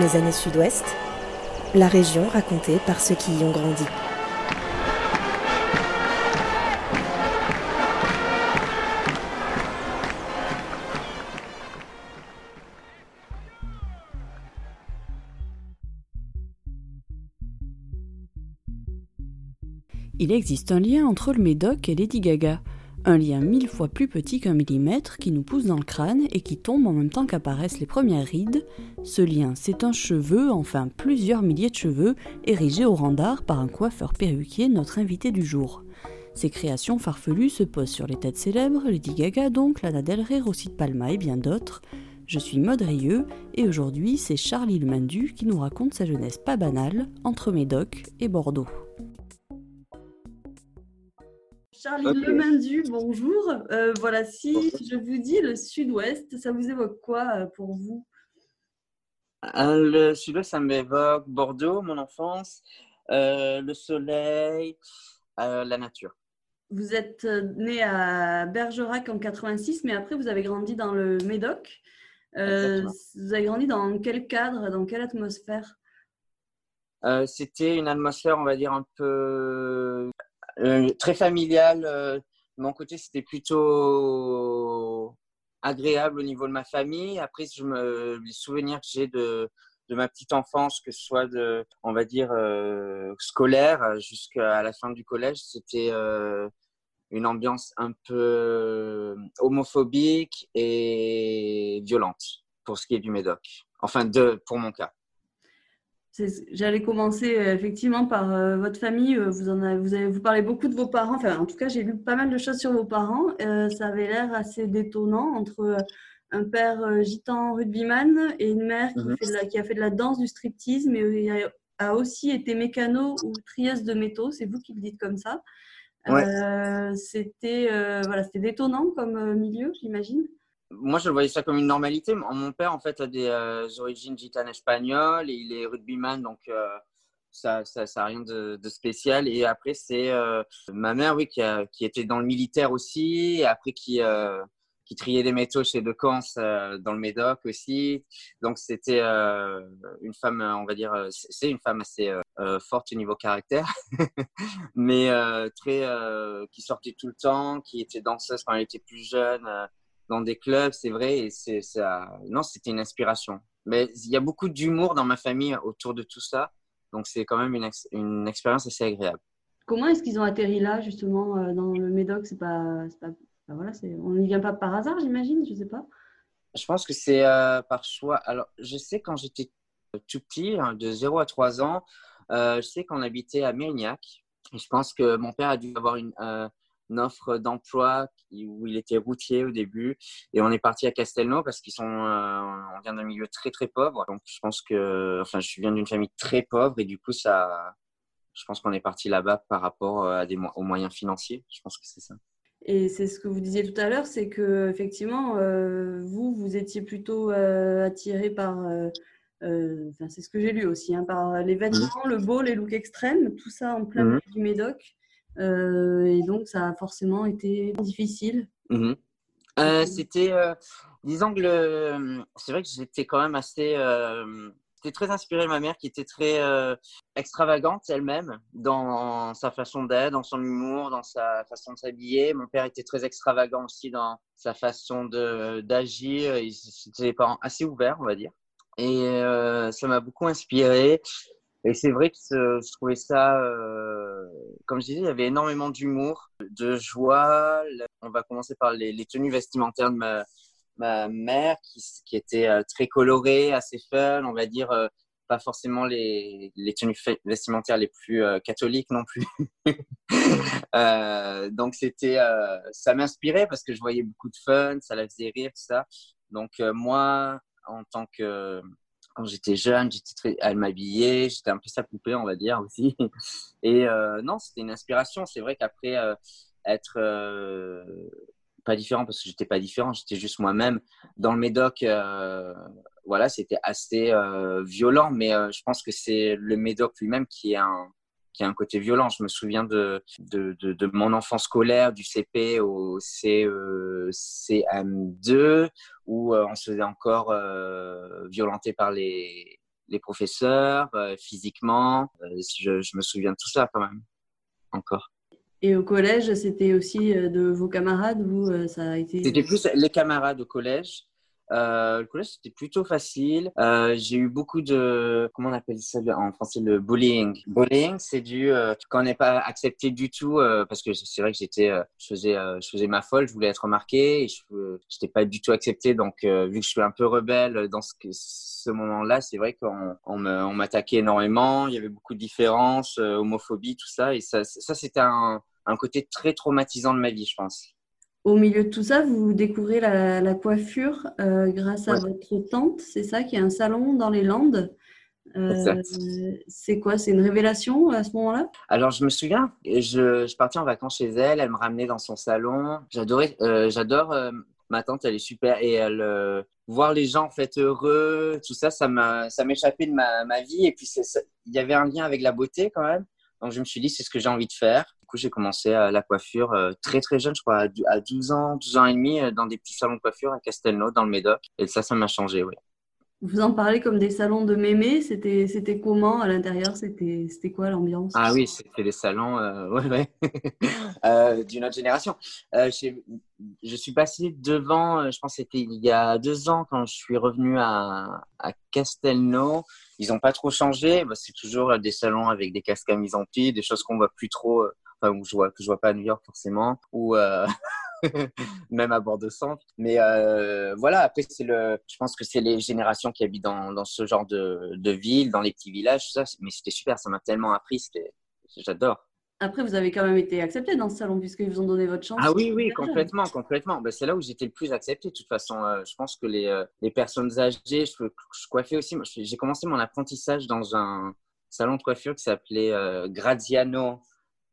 Mes années sud-ouest, la région racontée par ceux qui y ont grandi. Il existe un lien entre le Médoc et Lady Gaga. Un lien mille fois plus petit qu'un millimètre qui nous pousse dans le crâne et qui tombe en même temps qu'apparaissent les premières rides. Ce lien, c'est un cheveu, enfin plusieurs milliers de cheveux, érigés au rang d'art par un coiffeur perruquier, notre invité du jour. Ces créations farfelues se posent sur les têtes célèbres, Lady Gaga donc, Lana Del Rey, Rossi de Palma et bien d'autres. Je suis Maud Rieux et aujourd'hui c'est Charlie Le Mandu qui nous raconte sa jeunesse pas banale entre Médoc et Bordeaux. Charlie Le Lemindu, bonjour. Euh, voilà, si je vous dis le sud-ouest, ça vous évoque quoi euh, pour vous? Euh, Le sud-ouest, ça m'évoque Bordeaux, mon enfance, le soleil, la nature. Vous êtes né à Bergerac en 86, mais après vous avez grandi dans le Médoc. vous avez grandi dans quel cadre, dans quelle atmosphère? C'était une atmosphère, on va dire, un peu euh, très familial. Euh, mon côté, c'était plutôt agréable au niveau de ma famille. Après, je me, les souvenirs que j'ai de, de ma petite enfance, que ce soit de, on va dire, euh, scolaire jusqu'à la fin du collège, c'était une ambiance un peu homophobique et violente pour ce qui est du Médoc. Enfin, de, pour mon cas. J'allais commencer euh, effectivement par euh, votre famille. Euh, vous, en avez, vous, avez, vous parlez beaucoup de vos parents. Enfin, en tout cas, j'ai lu pas mal de choses sur vos parents. ça avait l'air assez détonnant entre un père gitan rugbyman et une mère qui, mhm. fait qui, a fait de la danse, du striptease, mais a, a aussi été mécano ou trieuse de métaux. C'est vous qui le dites comme ça. c'était voilà, détonnant comme milieu, j'imagine moi, je voyais ça comme une normalité. Mon père, en fait, a des euh, origines gitanes espagnoles et il est rugbyman, donc euh, ça n'a ça, ça rien de, de, spécial. Et après, c'est euh, ma mère, oui, qui, qui, était dans le militaire aussi, et après qui, qui triait des métaux chez Decans dans le Médoc aussi. Donc, c'était une femme, on va dire, c'est une femme assez forte au niveau caractère, mais très, qui sortait tout le temps, qui était danseuse quand elle était plus jeune dans des clubs, c'est vrai. Et c'est ça. Non, c'était une inspiration. Mais il y a beaucoup d'humour dans ma famille autour de tout ça. Donc, c'est quand même une, une expérience assez agréable. Comment est-ce qu'ils ont atterri là, justement, euh, dans le Médoc? C'est pas, pas voilà, on n'y vient pas par hasard, j'imagine. Je sais pas. Je pense que c'est euh, par choix. Alors, je sais quand j'étais tout petit, hein, de 0 à 3 ans, euh, je sais qu'on habitait à Mérignac. Et je pense que mon père a dû avoir une, une offre d'emploi où il était routier au début. Et on est parti à Castelnau parce qu'ils sont euh, on vient d'un milieu très très pauvre. Donc je pense que enfin je viens d'une famille très pauvre et du coup ça je pense qu'on est parti là-bas par rapport euh, à des aux moyens financiers. Je pense que c'est ça. Et c'est ce que vous disiez tout à l'heure c'est que effectivement euh, vous vous étiez plutôt attiré par enfin, c'est ce que j'ai lu aussi hein, par les vêtements mmh. le beau les looks extrêmes tout ça en plein mmh. du Médoc. euh, et donc, ça a forcément été difficile. Mhm. Euh, c'était, euh, disons que c'est vrai que j'étais quand même assez, j'étais très inspiré de ma mère qui était très extravagante elle-même dans sa façon d'être, dans son humour, dans sa façon de s'habiller. Mon père était très extravagant aussi dans sa façon de, d'agir. C'était des parents assez ouverts, on va dire. Et ça m'a beaucoup inspiré. Et c'est vrai que je trouvais ça, euh, comme je disais, il y avait énormément d'humour, de joie. On va commencer par les, tenues vestimentaires de ma, mère, qui, qui étaient euh, très colorées, assez fun, on va dire, euh, pas forcément les, les, tenues vestimentaires les plus catholiques non plus. donc c'était, ça m'inspirait parce que je voyais beaucoup de fun, ça la faisait rire, tout ça. Donc moi, en tant que quand j'étais jeune, j'étais très, elle m'habillait, j'étais un peu sa poupée, on va dire aussi. Et euh, non, c'était une inspiration. C'est vrai qu'après euh, être euh, pas différent parce que j'étais pas différent, j'étais juste moi-même dans le Médoc. voilà, c'était assez violent, mais je pense que c'est le Médoc lui-même qui est un qui a un côté violent. Je me souviens de, de, de, mon enfance scolaire, du CP au CM2, où euh, on se faisait encore euh, violenter par les, les professeurs, physiquement. Je, je, me souviens de tout ça quand même, encore. Et au collège, c'était aussi de vos camarades ou ça a été C'était plus les camarades au collège. Euh, le collège, c'était plutôt facile. Euh, j'ai eu beaucoup de, comment on appelle ça en français, le bullying. Bullying, c'est du, euh, quand on n'est pas accepté du tout, euh, parce que c'est vrai que j'étais, euh, je faisais, je faisais ma folle, je voulais être remarqué, et je n'étais pas du tout accepté. Donc, vu que je suis un peu rebelle dans ce, ce moment-là, c'est vrai qu'on on m'attaquait énormément. Il y avait beaucoup de différences, homophobie, tout ça, et ça, ça c'était un, un côté très traumatisant de ma vie, je pense au milieu de tout ça, vous découvrez la, coiffure euh, grâce à votre tante, c'est ça, qui a un salon dans les Landes. Euh, c'est quoi C'est une révélation à ce moment-là? Alors, je me souviens, je, je, partais en vacances chez elle, elle me ramenait dans son salon. J'adorais, euh, j'adore ma tante, elle est super et elle voir les gens en fait heureux, tout ça, ça m'a, ça m'échappait de ma, ma, vie et puis il y avait un lien avec la beauté quand même. Donc, je me suis dit, c'est ce que j'ai envie de faire. Coup, j'ai commencé à la coiffure euh, très, très jeune, je crois, à 12 ans, 12 ans et demi, euh, dans des petits salons de coiffure à Castelnau, dans le Médoc. Et ça, ça m'a changé, oui. Vous en parlez comme des salons de mémé. C'était, c'était comment à l'intérieur? C'était, c'était quoi l'ambiance? Ah oui, c'était des salons euh, ouais, ouais. euh, d'une autre génération. Euh, je suis passé devant, je pense que c'était il y a deux ans quand je suis revenu à, à Castelnau. Ils n'ont pas trop changé. Bah, c'est toujours des salons avec des casques à mise en pied, des choses qu'on voit plus trop, enfin, où je vois, que je vois pas à New York forcément, ou euh, même à Bordeaux Centre. Mais euh, voilà, après, c'est le, je pense que c'est les générations qui habitent dans, dans ce genre de, de ville, dans les petits villages, ça. Mais c'était super, ça m'a tellement appris, j'adore. Après, vous avez quand même été accepté dans ce salon puisqu'ils vous ont donné votre chance. Ah oui, oui, complètement, complètement. Ben, c'est là où j'étais le plus accepté. De toute façon, euh, je pense que les, euh, les personnes âgées, je, je coiffais aussi. J'ai commencé mon apprentissage dans un salon de coiffure qui s'appelait euh, Graziano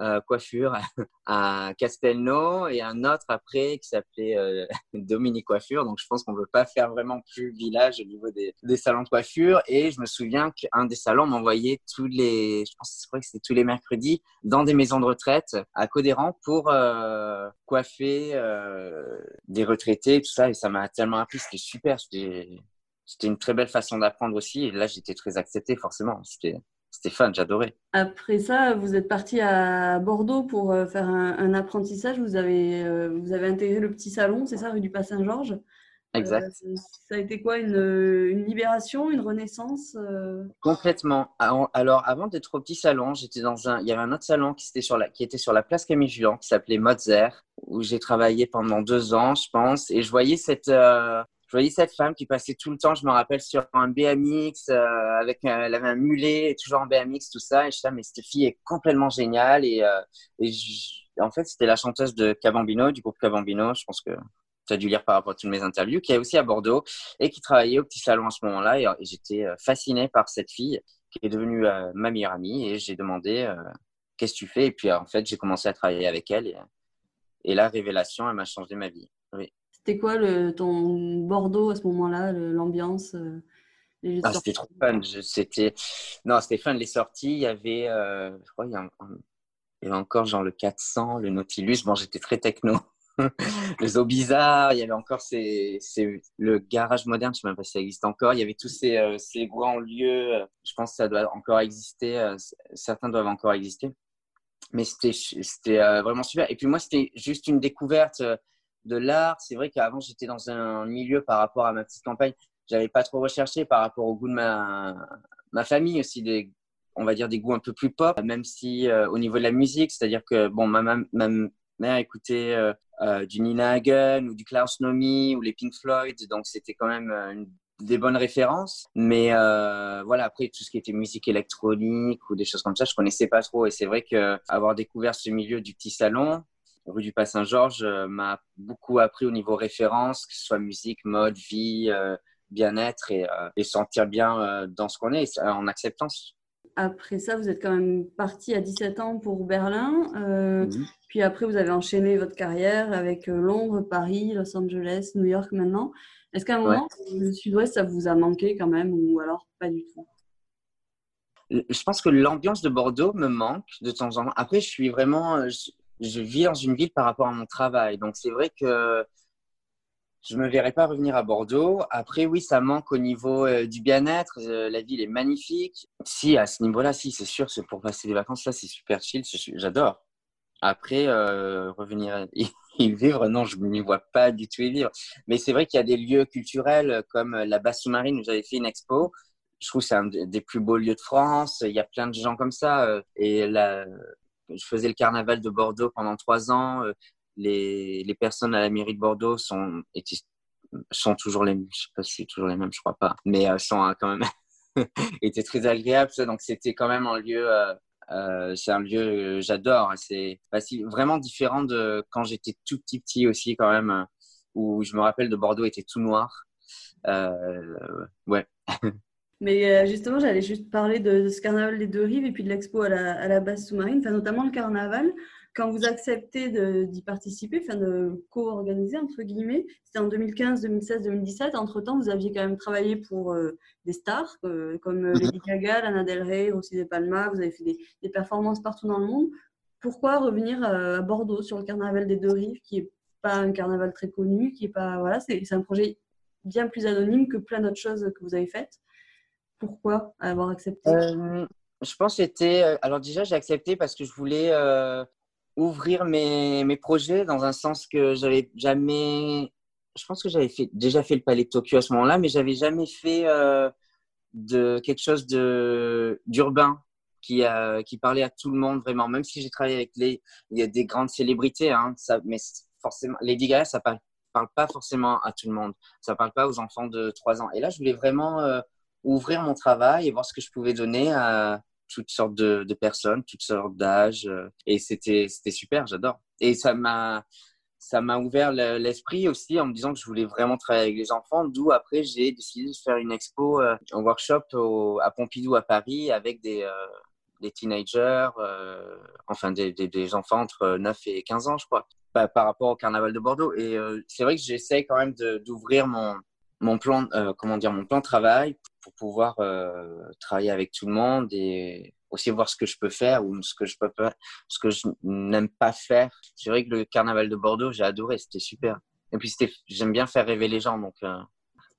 euh, coiffure à Castelnau et un autre après qui s'appelait euh, Dominique Coiffure. Donc, je pense qu'on ne veut pas faire vraiment plus village au niveau des, des, salons de coiffure. Et je me souviens qu'un des salons m'envoyait tous les, je pense que c'était tous les mercredis dans des maisons de retraite à Codéran pour euh, coiffer euh, des retraités, tout ça. Et ça m'a tellement appris. C'était super. C'était une très belle façon d'apprendre aussi. Et là, j'étais très accepté, forcément. C'était Stéphane, j'adorais. Après ça, vous êtes parti à Bordeaux pour euh, faire un, apprentissage. Vous avez, euh, vous avez intégré le petit salon, c'est ça, rue du Pas-Saint-Georges euh, Exact. ça a été quoi une, une libération, une renaissance Complètement. Alors, avant d'être au petit salon, j'étais dans un. Il y avait un autre salon qui était sur la, qui était sur la place Camille Juan, qui s'appelait Mozart, où j'ai travaillé pendant deux ans, je pense. Et je voyais cette, je voyais cette femme qui passait tout le temps, je me rappelle, sur un BMX, euh, avec elle avait un mulet, toujours en BMX, tout ça. Et je disais, mais cette fille est complètement géniale. Et, euh, et en fait, c'était la chanteuse de Cabambino, du groupe Cabambino. Je pense que tu as dû lire par rapport à toutes mes interviews, qui est aussi à Bordeaux et qui travaillait au petit salon à ce moment-là. Et, j'étais euh, fasciné par cette fille qui est devenue ma meilleure amie. Et j'ai demandé, qu'est-ce que tu fais? Et puis, en fait, j'ai commencé à travailler avec elle. Et, et la révélation, elle m'a changé ma vie. Oui. C'était quoi le, ton Bordeaux à ce moment-là, l'ambiance euh, ah, C'était trop fun. C'était non, c'était fun. Les sorties, il y avait, euh, je crois, il y, avait encore genre le 400, le Nautilus. Bon, j'étais très techno. le zoo bizarre, il y avait encore ces, le garage moderne, je ne sais même pas si ça existe encore. Il y avait tous ces, euh, ces grands lieux. Je pense que ça doit encore exister. certains doivent encore exister. Mais c'était vraiment super. Et puis moi, c'était juste une découverte de l'art. C'est vrai qu'avant, j'étais dans un milieu par rapport à ma petite campagne. J'avais pas trop recherché par rapport au goût de ma, ma famille aussi, des, on va dire des goûts un peu plus pop, même si euh, au niveau de la musique, c'est-à-dire que bon, ma, mère écoutait euh, euh, du Nina Hagen ou du Klaus Nomi ou les Pink Floyd, donc c'était quand même des bonnes références. Mais voilà, après tout ce qui était musique électronique ou des choses comme ça, je connaissais pas trop. Et c'est vrai que avoir découvert ce milieu du petit salon, rue du Pas-Saint-Georges euh, m'a beaucoup appris au niveau référence, que ce soit musique, mode, vie, euh, bien-être et, euh, et, sentir bien dans ce qu'on est, en acceptance. Après ça, vous êtes quand même parti à 17 ans pour Berlin. Mhm. Puis après, vous avez enchaîné votre carrière avec Londres, Paris, Los Angeles, New York maintenant. Est-ce qu'à un moment, le sud-ouest, ça vous a manqué quand même ou alors pas du tout? Je pense que l'ambiance de Bordeaux me manque de temps en temps. Après, je suis vraiment je vis dans une ville par rapport à mon travail. Donc, c'est vrai que je me verrais pas revenir à Bordeaux. Après, oui, ça manque au niveau euh, du bien-être. Euh, la ville est magnifique. Si, à ce niveau-là, si, c'est sûr, c'est pour passer des vacances, là, c'est super chill. J'adore. Après, euh, revenir y vivre, non, je n'y vois pas du tout y vivre. Mais c'est vrai qu'il y a des lieux culturels comme la basse sous-marine où j'avais fait une expo. Je trouve que c'est un des plus beaux lieux de France. Il y a plein de gens comme ça. Et là, je faisais le carnaval de Bordeaux pendant trois ans les, les, personnes à la mairie de Bordeaux sont, sont toujours les mêmes. Je sais pas si c'est toujours les mêmes, je crois pas, mais euh, sont euh, quand même étaient très agréables. Donc c'était quand même un lieu. Euh, euh c'est un lieu que j'adore. C'est vraiment différent de quand j'étais tout petit aussi quand même, où je me rappelle de Bordeaux était tout noir. Euh, ouais. Mais justement, j'allais juste parler de, ce carnaval des deux rives et puis de l'expo à la, à la base sous-marine, enfin, notamment le carnaval quand vous acceptez d'y participer, enfin de co-organiser, entre guillemets, c'était en 2015, 2016, 2017. Entre-temps, vous aviez quand même travaillé pour euh, des stars euh, comme euh, mhm. Lady Gaga, Lana Del Rey, Rossi de Palma. Vous avez fait des, performances partout dans le monde. Pourquoi revenir à, Bordeaux sur le carnaval des deux rives, qui n'est pas un carnaval très connu, qui est pas voilà, c'est un projet bien plus anonyme que plein d'autres choses que vous avez faites? Pourquoi avoir accepté? Je pense que c'était. Alors, déjà, j'ai accepté parce que je voulais ouvrir mes, mes, projets dans un sens que j'avais jamais. Je pense que j'avais déjà fait le Palais de Tokyo à ce moment-là, mais j'avais jamais fait euh, de quelque chose de d'urbain qui, euh, qui parlait à tout le monde vraiment. Même si j'ai travaillé avec les, il y a des grandes célébrités, hein, ça, mais forcément, Lady Gaga, ça parle, parle pas forcément à tout le monde. Ça parle pas aux enfants de 3 ans. Et là, je voulais vraiment euh, ouvrir mon travail et voir ce que je pouvais donner à toutes sortes de, personnes, toutes sortes d'âges. Euh, et c'était, super, j'adore. Et ça m'a, ça m'a ouvert l'esprit aussi en me disant que je voulais vraiment travailler avec les enfants. D'où après, j'ai décidé de faire une expo, euh, un workshop au, à Pompidou à Paris avec des, euh, teenagers, euh, enfin des, des, enfants entre 9 et 15 ans, je crois, par, par rapport au carnaval de Bordeaux. Et c'est vrai que j'essaie quand même d'ouvrir mon, mon plan, comment dire, mon plan de travail pour pouvoir euh, travailler avec tout le monde et aussi voir ce que je peux faire ou ce que je peux pas, ce que je n'aime pas faire. C'est vrai que le carnaval de Bordeaux, j'ai adoré, c'était super. Et puis j'aime bien faire rêver les gens, donc. Euh...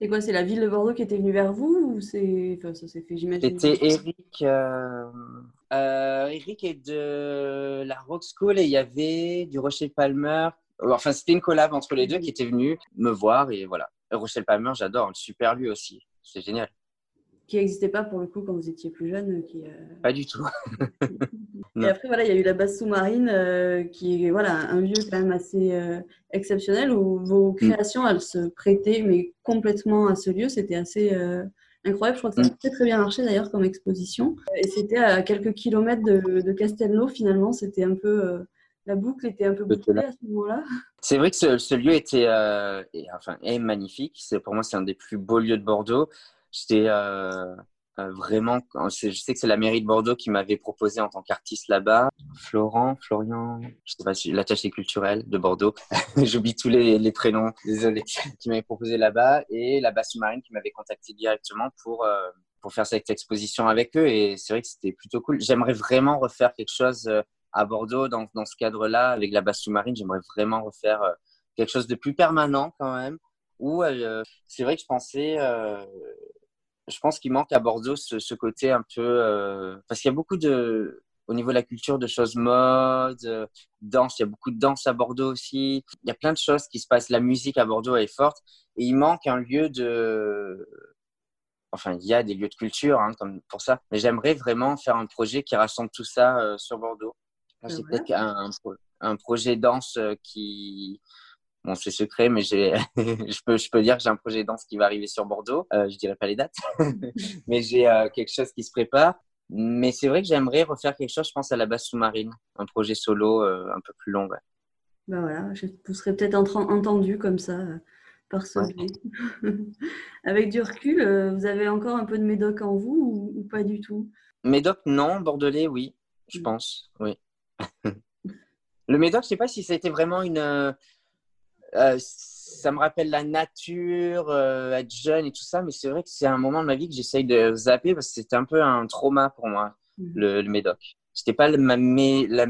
C'est quoi, c'est la ville de Bordeaux qui était venue vers vous ou c'est, enfin, ça s'est fait, j'imagine? C'était Eric. Euh... Euh, Eric est de la Rock School et il y avait du Rocher Palmer. Enfin, c'était une collab entre les deux qui était venu me voir et voilà. Rochelle Palmer, j'adore, super lui aussi. C'est génial qui n'existait pas pour le coup quand vous étiez plus jeune. Qui, euh, Pas du tout. et après, voilà, il y a eu la base sous-marine, euh, qui est voilà, un lieu quand même assez euh, exceptionnel où vos mm. créations, elles se prêtaient mais complètement à ce lieu. C'était assez incroyable. Je crois que ça a mm. très très bien marché d'ailleurs comme exposition. Et c'était à quelques kilomètres de, de Castelnau finalement. C'était un peu. La boucle était un peu bouclée à ce moment-là. C'est vrai que ce, lieu était, enfin, est magnifique. Pour moi, c'est un des plus beaux lieux de Bordeaux. J'étais euh, euh, vraiment. Je sais que c'est la mairie de Bordeaux qui m'avait proposé en tant qu'artiste là-bas. Florent, Florian, je sais pas si l'attaché culturel de Bordeaux. J'oublie tous les, les, prénoms, désolé. Qui m'avait proposé là-bas et la basse sous-marine qui m'avait contacté directement pour euh, pour faire cette exposition avec eux. Et c'est vrai que c'était plutôt cool. J'aimerais vraiment refaire quelque chose à Bordeaux dans, dans ce cadre-là avec la basse sous-marine. J'aimerais vraiment refaire quelque chose de plus permanent quand même. Où c'est vrai que je pensais je pense qu'il manque à Bordeaux ce, côté un peu euh, parce qu'il y a beaucoup de au niveau de la culture de choses mode, euh, danse, il y a beaucoup de danse à Bordeaux aussi. Il y a plein de choses qui se passent. La musique à Bordeaux est forte et il manque un lieu de enfin il y a des lieux de culture hein, comme pour ça, mais j'aimerais vraiment faire un projet qui rassemble tout ça euh, sur Bordeaux. C'est peut-être un, un, projet danse qui Bon, c'est secret, mais j'ai, je, peux, je peux dire que j'ai un projet de danse qui va arriver sur Bordeaux. Euh, je dirais pas les dates, mais j'ai euh, quelque chose qui se prépare. Mais c'est vrai que j'aimerais refaire quelque chose, je pense, à la base sous-marine, un projet solo euh, un peu plus long. Ben voilà, je vous serais peut-être entendu comme ça euh, par ce Avec du recul, vous avez encore un peu de médoc en vous ou, pas du tout? Médoc, non. Bordelais, oui, je mm. pense, oui. Le médoc, je sais pas si ça a été vraiment une euh, ça me rappelle la nature, euh, être jeune et tout ça, mais c'est vrai que c'est un moment de ma vie que j'essaye de zapper parce que c'était un peu un trauma pour moi, mhm. le, le, médoc. C'était pas la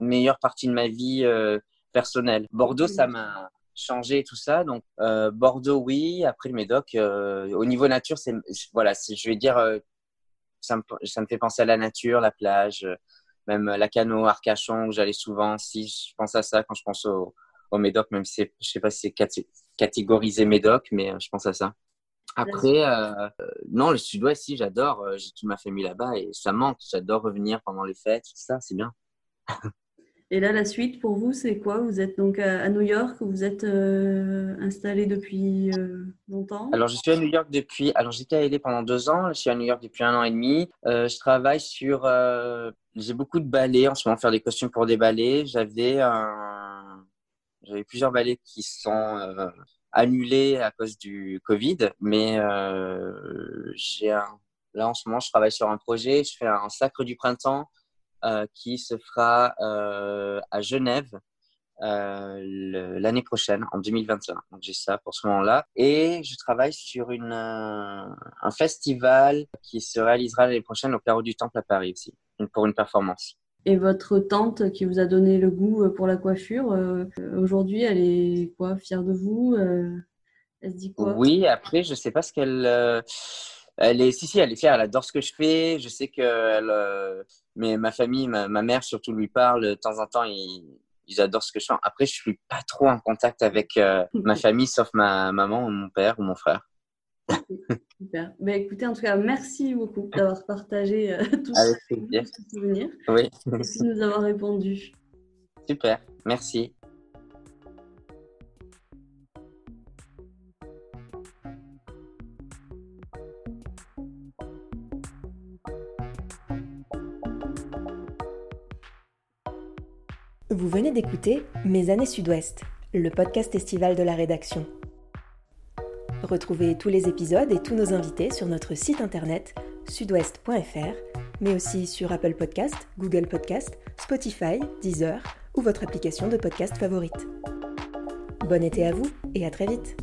meilleure partie de ma vie euh, personnelle. Bordeaux, ça m'a changer tout ça. Donc, Bordeaux, oui. Après, le Médoc, au niveau nature, c'est, voilà, je vais dire, ça me, ça me fait penser à la nature, la plage, même la cano, Arcachon, où j'allais souvent. Si je pense à ça quand je pense au, Médoc, même si je sais pas si c'est catégorisé Médoc, mais je pense à ça. Après, euh, non, le sud-ouest, si, j'adore. J'ai toute ma famille là-bas et ça manque. J'adore revenir pendant les fêtes, tout ça, c'est bien. et là, la suite pour vous, c'est quoi? Vous êtes donc à, New York, vous êtes euh, installé depuis euh, longtemps? Alors, je suis à New York depuis. Alors, j'étais à LA pendant deux ans. Je suis à New York depuis un an et demi. je travaille sur. J'ai beaucoup de ballets en ce moment, faire des costumes pour des ballets. J'avais un... J'avais plusieurs ballets qui sont annulé à cause du Covid, mais euh, j'ai là en ce moment je travaille sur un projet, je fais un sacre du printemps euh, qui se fera euh, à Genève l'année prochaine, en 2021. Donc j'ai ça pour ce moment-là. Et je travaille sur une, un festival qui se réalisera l'année prochaine au Carreau du Temple à Paris aussi, pour une performance. Et votre tante qui vous a donné le goût euh, pour la coiffure, euh, aujourd'hui, elle est quoi? Fière de vous? Euh, Elle se dit quoi? Oui, après, je sais pas ce qu'elle. Elle est, si, si, elle est fière, elle adore ce que je fais. Je sais que mais ma famille, ma, mère surtout lui parle de temps en temps. Ils, ils, adorent ce que je fais. Après, je suis pas trop en contact avec ma famille, sauf ma maman ou mon père ou mon frère. Super. Ben, écoutez, en tout cas, merci beaucoup d'avoir partagé euh, Avec ces souvenirs. Oui. Et de nous avoir répondu. Super. Merci. Venez d'écouter Mes années Sud-Ouest, le podcast estival de la rédaction. Retrouvez tous les épisodes et tous nos invités sur notre site internet sudouest.fr, mais aussi sur Apple Podcast, Google Podcast, Spotify, Deezer ou votre application de podcast favorite. Bon été à vous et à très vite